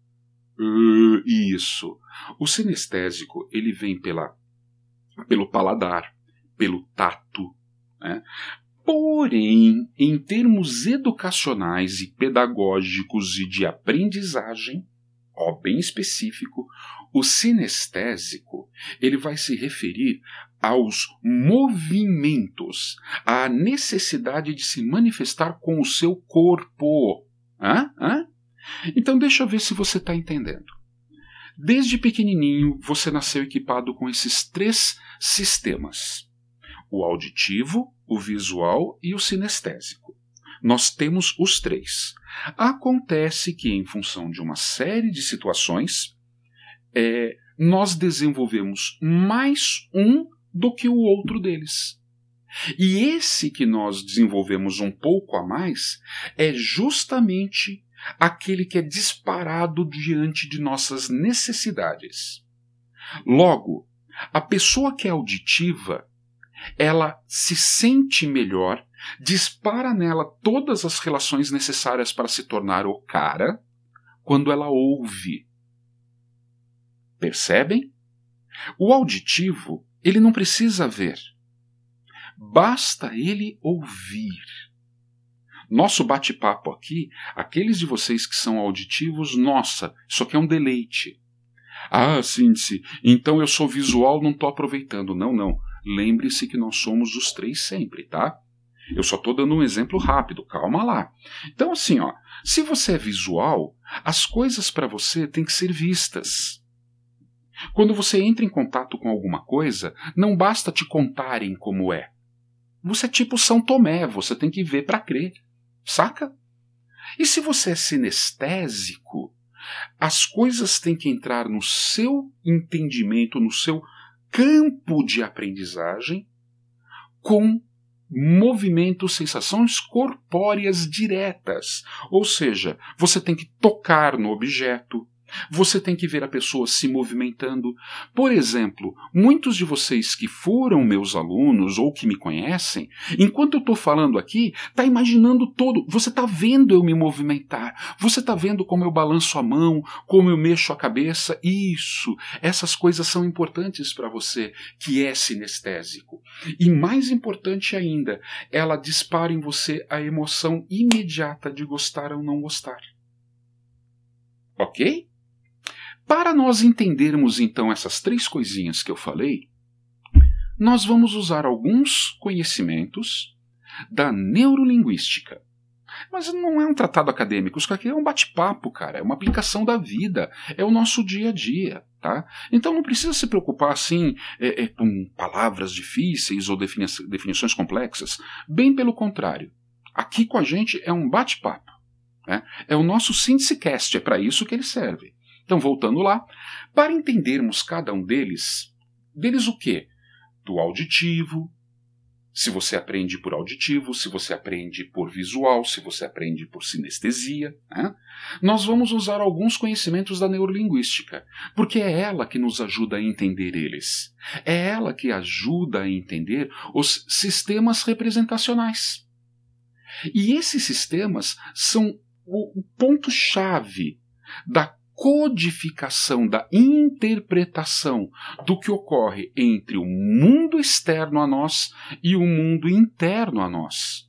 Uh, isso. O sinestésico ele vem pela, pelo paladar, pelo tato. Né? Porém, em termos educacionais e pedagógicos e de aprendizagem, ó, bem específico, o sinestésico ele vai se referir aos movimentos, à necessidade de se manifestar com o seu corpo. Hã? Hã? Então deixa eu ver se você está entendendo. Desde pequenininho você nasceu equipado com esses três sistemas: o auditivo, o visual e o sinestésico. Nós temos os três. Acontece que, em função de uma série de situações, é, nós desenvolvemos mais um do que o outro deles. E esse que nós desenvolvemos um pouco a mais é justamente aquele que é disparado diante de nossas necessidades. Logo, a pessoa que é auditiva ela se sente melhor, dispara nela todas as relações necessárias para se tornar o cara quando ela ouve. Percebem? O auditivo, ele não precisa ver. Basta ele ouvir. Nosso bate-papo aqui, aqueles de vocês que são auditivos, nossa, isso aqui é um deleite. Ah, Cindy, então eu sou visual, não estou aproveitando. Não, não. Lembre-se que nós somos os três sempre, tá? Eu só estou dando um exemplo rápido, calma lá. Então, assim, ó, se você é visual, as coisas para você têm que ser vistas. Quando você entra em contato com alguma coisa, não basta te contarem como é. Você é tipo São Tomé, você tem que ver para crer. Saca? E se você é sinestésico, as coisas têm que entrar no seu entendimento, no seu campo de aprendizagem com movimentos, sensações corpóreas diretas. Ou seja, você tem que tocar no objeto, Você tem que ver a pessoa se movimentando. Por exemplo, muitos de vocês que foram meus alunos ou que me conhecem, enquanto eu estou falando aqui, está imaginando todo. Você está vendo eu me movimentar. Você está vendo como eu balanço a mão, como eu mexo a cabeça. Isso. Essas coisas são importantes para você que é sinestésico. E mais importante ainda, ela dispara em você a emoção imediata de gostar ou não gostar. Ok? Para nós entendermos então essas três coisinhas que eu falei, nós vamos usar alguns conhecimentos da neurolinguística. Mas não é um tratado acadêmico, isso aqui é um bate-papo, cara, é uma aplicação da vida, é o nosso dia a dia, tá? Então não precisa se preocupar assim é, é, com palavras difíceis ou defini definições complexas. Bem pelo contrário, aqui com a gente é um bate-papo. Né? É o nosso SíndiceCast, é para isso que ele serve. Então, voltando lá, para entendermos cada um deles, deles o quê? Do auditivo, se você aprende por auditivo, se você aprende por visual, se você aprende por sinestesia. Né? Nós vamos usar alguns conhecimentos da neurolinguística, porque é ela que nos ajuda a entender eles. É ela que ajuda a entender os sistemas representacionais. E esses sistemas são o ponto-chave da codificação, da interpretação do que ocorre entre o mundo externo a nós e o mundo interno a nós.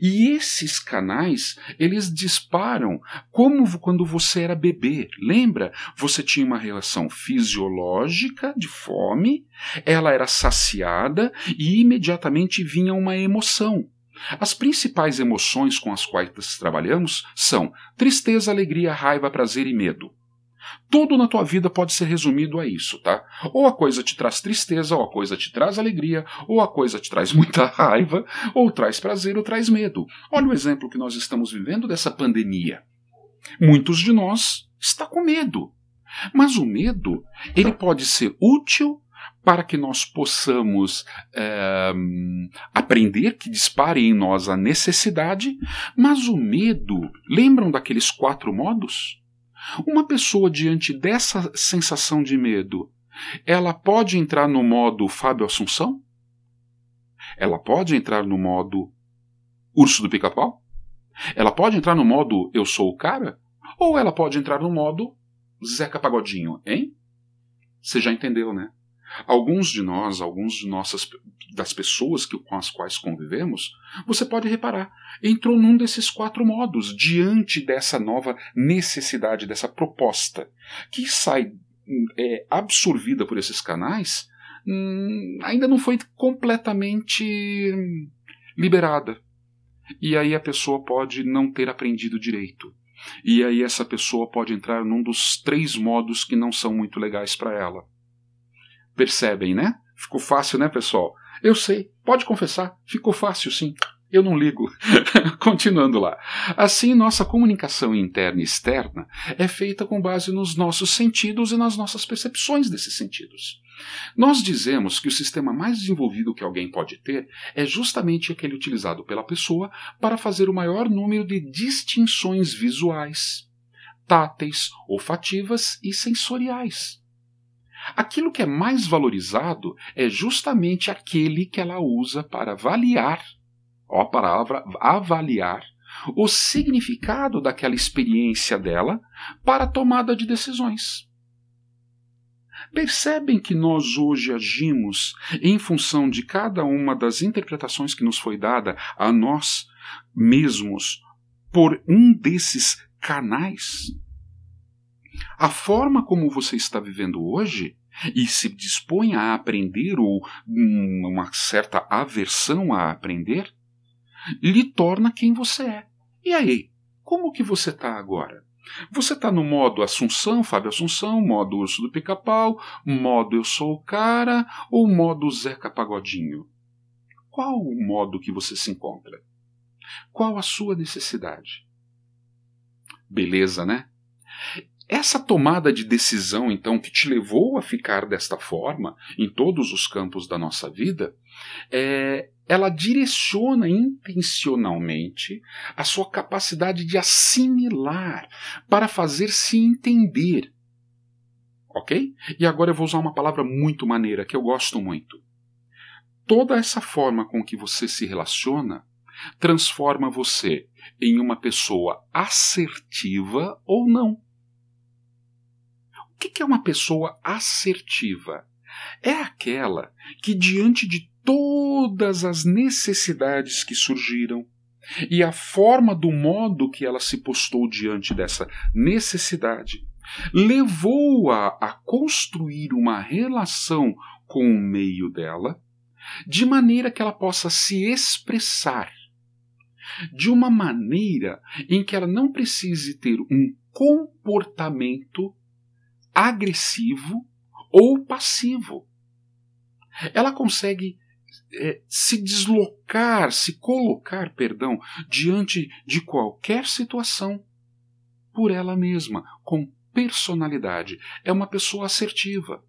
E esses canais, eles disparam como quando você era bebê. Lembra? Você tinha uma relação fisiológica de fome, ela era saciada e imediatamente vinha uma emoção. As principais emoções com as quais trabalhamos são tristeza, alegria, raiva, prazer e medo. Tudo na tua vida pode ser resumido a isso, tá? Ou a coisa te traz tristeza, ou a coisa te traz alegria, ou a coisa te traz muita raiva, ou traz prazer ou traz medo. Olha o exemplo que nós estamos vivendo dessa pandemia. Muitos de nós está com medo. Mas o medo, ele pode ser útil para que nós possamos é, aprender, que dispare em nós a necessidade, mas o medo, lembram daqueles quatro modos? Uma pessoa diante dessa sensação de medo, ela pode entrar no modo Fábio Assunção? Ela pode entrar no modo Urso do Pica-Pau? Ela pode entrar no modo Eu sou o cara? Ou ela pode entrar no modo Zeca Pagodinho, hein? Você já entendeu, né? Alguns de nós, alguns de nossas das pessoas que, com as quais convivemos, você pode reparar, entrou num desses quatro modos diante dessa nova necessidade, dessa proposta, que sai é, absorvida por esses canais, hum, ainda não foi completamente liberada. E aí a pessoa pode não ter aprendido direito. E aí essa pessoa pode entrar num dos três modos que não são muito legais para ela Percebem, né? Ficou fácil, né, pessoal? Eu sei, pode confessar, ficou fácil sim. Eu não ligo. Continuando lá. Assim, nossa comunicação interna e externa é feita com base nos nossos sentidos e nas nossas percepções desses sentidos. Nós dizemos que o sistema mais desenvolvido que alguém pode ter é justamente aquele utilizado pela pessoa para fazer o maior número de distinções visuais, táteis, olfativas e sensoriais. Aquilo que é mais valorizado é justamente aquele que ela usa para avaliar, ó a palavra avaliar, o significado daquela experiência dela para a tomada de decisões. Percebem que nós hoje agimos em função de cada uma das interpretações que nos foi dada a nós mesmos por um desses canais? A forma como você está vivendo hoje e se dispõe a aprender ou uma certa aversão a aprender, lhe torna quem você é. E aí, como que você está agora? Você está no modo Assunção, Fábio Assunção, modo Urso do Pica-Pau, modo Eu Sou o Cara ou modo Zeca Pagodinho? Qual o modo que você se encontra? Qual a sua necessidade? Beleza, né? Essa tomada de decisão, então, que te levou a ficar desta forma em todos os campos da nossa vida, é, ela direciona intencionalmente a sua capacidade de assimilar para fazer se entender. Ok? E agora eu vou usar uma palavra muito maneira que eu gosto muito. Toda essa forma com que você se relaciona transforma você em uma pessoa assertiva ou não. O que é uma pessoa assertiva? É aquela que, diante de todas as necessidades que surgiram, e a forma do modo que ela se postou diante dessa necessidade levou-a a construir uma relação com o meio dela, de maneira que ela possa se expressar de uma maneira em que ela não precise ter um comportamento agressivo ou passivo. Ela consegue é, se deslocar, se colocar, perdão, diante de qualquer situação por ela mesma, com personalidade. É uma pessoa assertiva.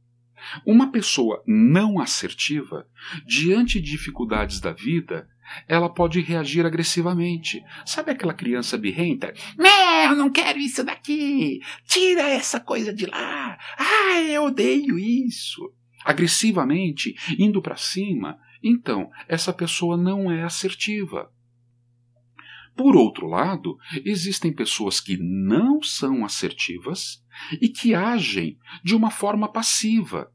Uma pessoa não assertiva, diante de dificuldades da vida, ela pode reagir agressivamente. Sabe aquela criança birrenta? Eu não quero isso daqui! Tira essa coisa de lá! Ai, eu odeio isso! Agressivamente, indo para cima. Então, essa pessoa não é assertiva. Por outro lado, existem pessoas que não são assertivas e que agem de uma forma passiva.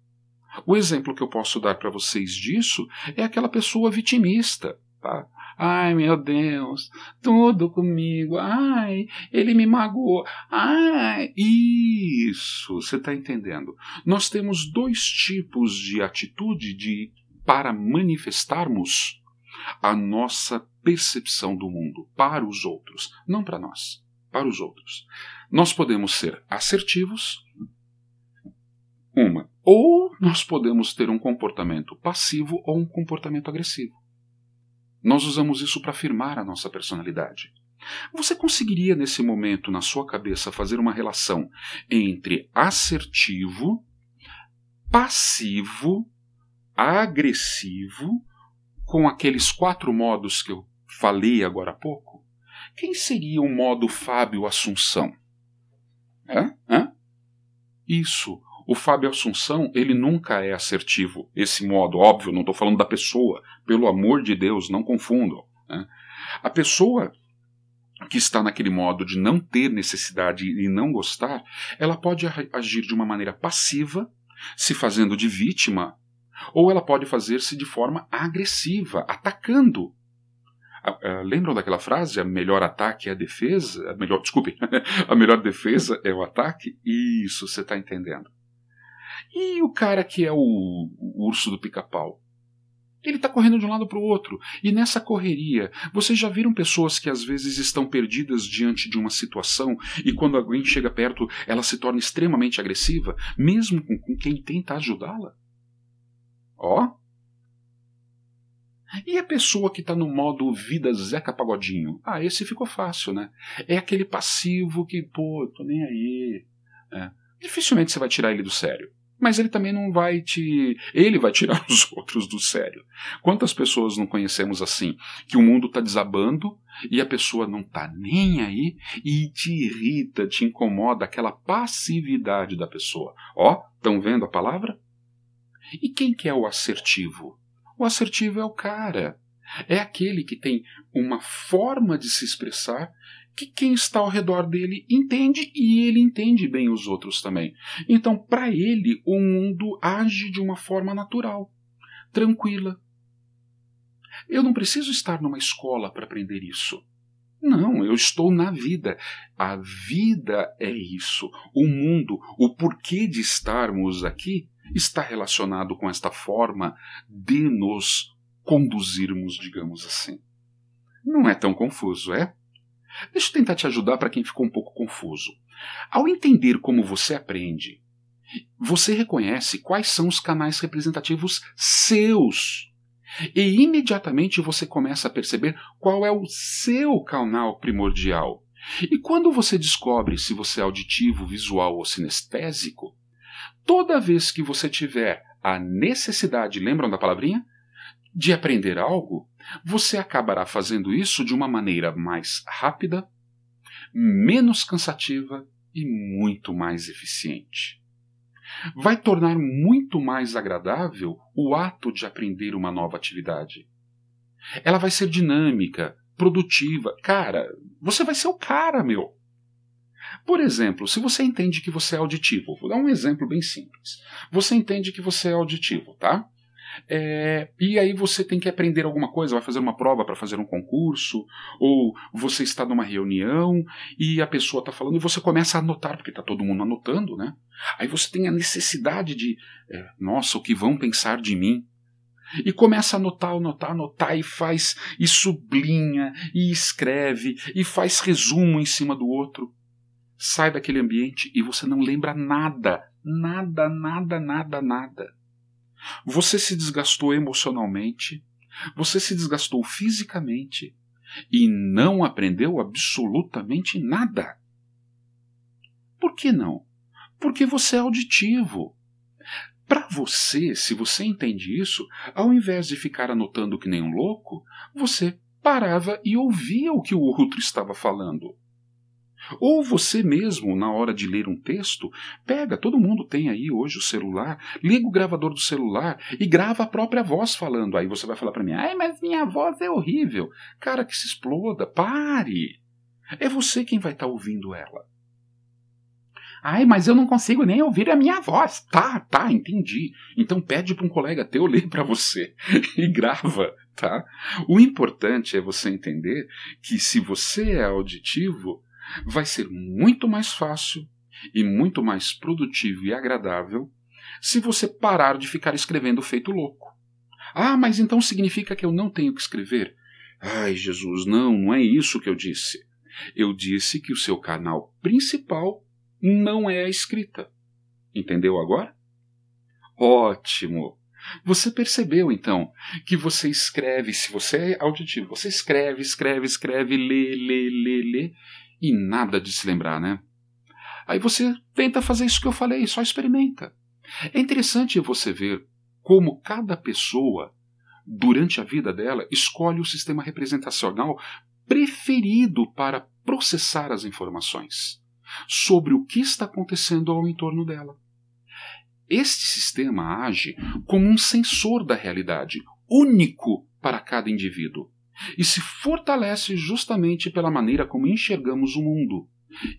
O exemplo que eu posso dar para vocês disso é aquela pessoa vitimista. Tá? Ai, meu Deus, tudo comigo. Ai, ele me magoou. Ai, isso, você está entendendo? Nós temos dois tipos de atitude de para manifestarmos a nossa percepção do mundo para os outros, não para nós, para os outros. Nós podemos ser assertivos, uma, ou nós podemos ter um comportamento passivo ou um comportamento agressivo. Nós usamos isso para afirmar a nossa personalidade. Você conseguiria, nesse momento, na sua cabeça, fazer uma relação entre assertivo, passivo, agressivo com aqueles quatro modos que eu falei agora há pouco, quem seria o modo Fábio Assunção? Hã? Hã? Isso. O Fábio Assunção, ele nunca é assertivo. Esse modo, óbvio, não estou falando da pessoa. Pelo amor de Deus, não confundam. Né? A pessoa que está naquele modo de não ter necessidade e não gostar, ela pode agir de uma maneira passiva, se fazendo de vítima ou ela pode fazer-se de forma agressiva, atacando. lembram daquela frase? A melhor ataque é a defesa? A melhor, desculpe, a melhor defesa é o ataque? Isso, você está entendendo. E o cara que é o, o urso do pica-pau? Ele está correndo de um lado para o outro. E nessa correria, vocês já viram pessoas que às vezes estão perdidas diante de uma situação e quando alguém chega perto, ela se torna extremamente agressiva, mesmo com, com quem tenta ajudá-la? Ó. E a pessoa que está no modo vida Zeca Pagodinho? Ah, esse ficou fácil, né? É aquele passivo que, pô, tô nem aí. É. Dificilmente você vai tirar ele do sério. Mas ele também não vai te. Ele vai tirar os outros do sério. Quantas pessoas não conhecemos assim? Que o mundo está desabando e a pessoa não está nem aí e te irrita, te incomoda aquela passividade da pessoa. Ó, estão vendo a palavra? E quem que é o assertivo? O assertivo é o cara. É aquele que tem uma forma de se expressar que quem está ao redor dele entende e ele entende bem os outros também. Então, para ele, o mundo age de uma forma natural, tranquila. Eu não preciso estar numa escola para aprender isso. Não, eu estou na vida. A vida é isso. O mundo, o porquê de estarmos aqui está relacionado com esta forma de nos conduzirmos, digamos assim. Não é tão confuso, é? Deixa eu tentar te ajudar para quem ficou um pouco confuso. Ao entender como você aprende, você reconhece quais são os canais representativos seus. E imediatamente você começa a perceber qual é o seu canal primordial. E quando você descobre se você é auditivo, visual ou sinestésico, toda vez que você tiver a necessidade, lembram da palavrinha? De aprender algo, você acabará fazendo isso de uma maneira mais rápida, menos cansativa e muito mais eficiente. vai tornar muito mais agradável o ato de aprender uma nova atividade. Ela vai ser dinâmica, produtiva. Cara, você vai ser o cara, meu. Por exemplo, se você entende que você é auditivo, vou dar um exemplo bem simples. Você entende que você é auditivo, tá? É, e aí você tem que aprender alguma coisa, vai fazer uma prova para fazer um concurso, ou você está numa reunião e a pessoa está falando e você começa a anotar, porque está todo mundo anotando, né? Aí você tem a necessidade de, é, nossa, o que vão pensar de mim? E começa a anotar, anotar, anotar, e faz, e sublinha, e escreve, e faz resumo em cima do outro. Sai daquele ambiente e você não lembra nada, nada, nada, nada, nada. Você se desgastou emocionalmente, você se desgastou fisicamente e não aprendeu absolutamente nada. Por que não? Porque você é auditivo. Para você, se você entende isso, ao invés de ficar anotando que nem um louco, você parava e ouvia o que o outro estava falando. Ou você mesmo, na hora de ler um texto, pega, todo mundo tem aí hoje o celular, liga o gravador do celular e grava a própria voz falando. Aí você vai falar para mim, ai, mas minha voz é horrível. Cara, que se exploda, pare. É você quem vai estar tá ouvindo ela. Ai, mas eu não consigo nem ouvir a minha voz. Tá, tá, entendi. Então pede para um colega teu ler para você e grava, tá? O importante é você entender que se você é auditivo, vai ser muito mais fácil e muito mais produtivo e agradável se você parar de ficar escrevendo feito louco. Ah, mas então significa que eu não tenho que escrever? Ai, Jesus, não, não é isso que eu disse. Eu disse que o seu canal principal não é a escrita. Entendeu agora? Ótimo! Você percebeu então que você escreve, se você é auditivo, você escreve, escreve, escreve, lê, lê, lê, lê, e nada de se lembrar, né? Aí você tenta fazer isso que eu falei, só experimenta. É interessante você ver como cada pessoa, durante a vida dela, escolhe o sistema representacional preferido para processar as informações sobre o que está acontecendo ao entorno dela. Este sistema age como um sensor da realidade, único para cada indivíduo e se fortalece justamente pela maneira como enxergamos o mundo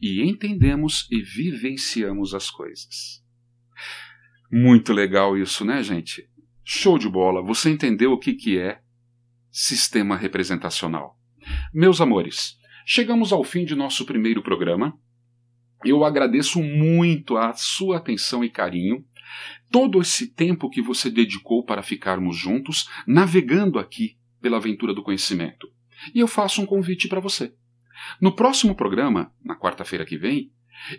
e entendemos e vivenciamos as coisas. Muito legal isso, né, gente? Show de bola! Você entendeu o que, que é sistema representacional. Meus amores, chegamos ao fim de nosso primeiro programa. Eu agradeço muito a sua atenção e carinho, todo esse tempo que você dedicou para ficarmos juntos, navegando aqui pela aventura do conhecimento. E eu faço um convite para você. No próximo programa, na quarta-feira que vem,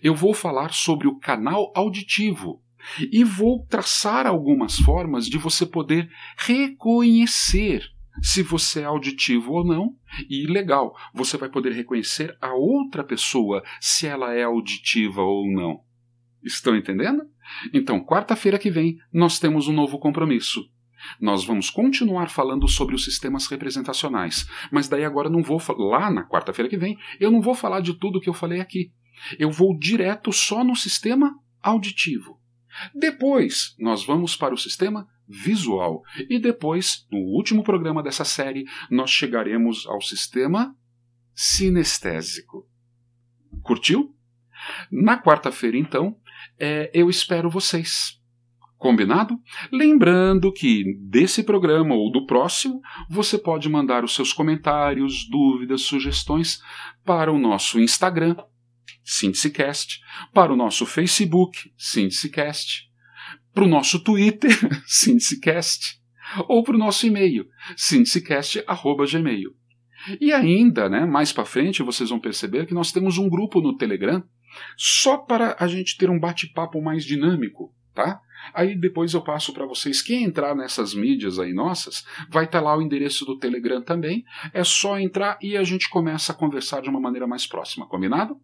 eu vou falar sobre o canal auditivo e vou traçar algumas formas de você poder reconhecer se você é auditivo ou não. E legal, você vai poder reconhecer a outra pessoa se ela é auditiva ou não. Estão entendendo? Então, quarta-feira que vem, nós temos um novo compromisso. Nós vamos continuar falando sobre os sistemas representacionais, mas daí agora não vou lá na quarta-feira que vem, eu não vou falar de tudo que eu falei aqui. Eu vou direto só no sistema auditivo. Depois, nós vamos para o sistema visual. E depois, no último programa dessa série, nós chegaremos ao sistema sinestésico. Curtiu? Na quarta-feira, então, é, eu espero vocês. Combinado? Lembrando que desse programa ou do próximo, você pode mandar os seus comentários, dúvidas, sugestões para o nosso Instagram, SíntesiCast, para o nosso Facebook, SíntesiCast, para o nosso Twitter, SíntesiCast, ou para o nosso e-mail, sintesicast.gmail. E ainda, né, mais para frente, vocês vão perceber que nós temos um grupo no Telegram só para a gente ter um bate-papo mais dinâmico, tá? Aí depois eu passo para vocês. Quem entrar nessas mídias aí nossas, vai estar tá lá o endereço do Telegram também. É só entrar e a gente começa a conversar de uma maneira mais próxima, combinado?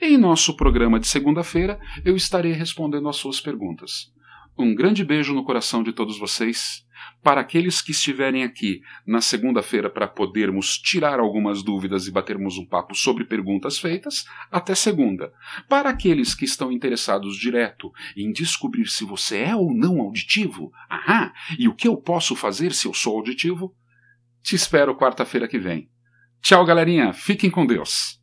Em nosso programa de segunda-feira, eu estarei respondendo às suas perguntas. Um grande beijo no coração de todos vocês. Para aqueles que estiverem aqui na segunda-feira para podermos tirar algumas dúvidas e batermos um papo sobre perguntas feitas, até segunda. Para aqueles que estão interessados direto em descobrir se você é ou não auditivo, ahá, e o que eu posso fazer se eu sou auditivo, te espero quarta-feira que vem. Tchau, galerinha. Fiquem com Deus.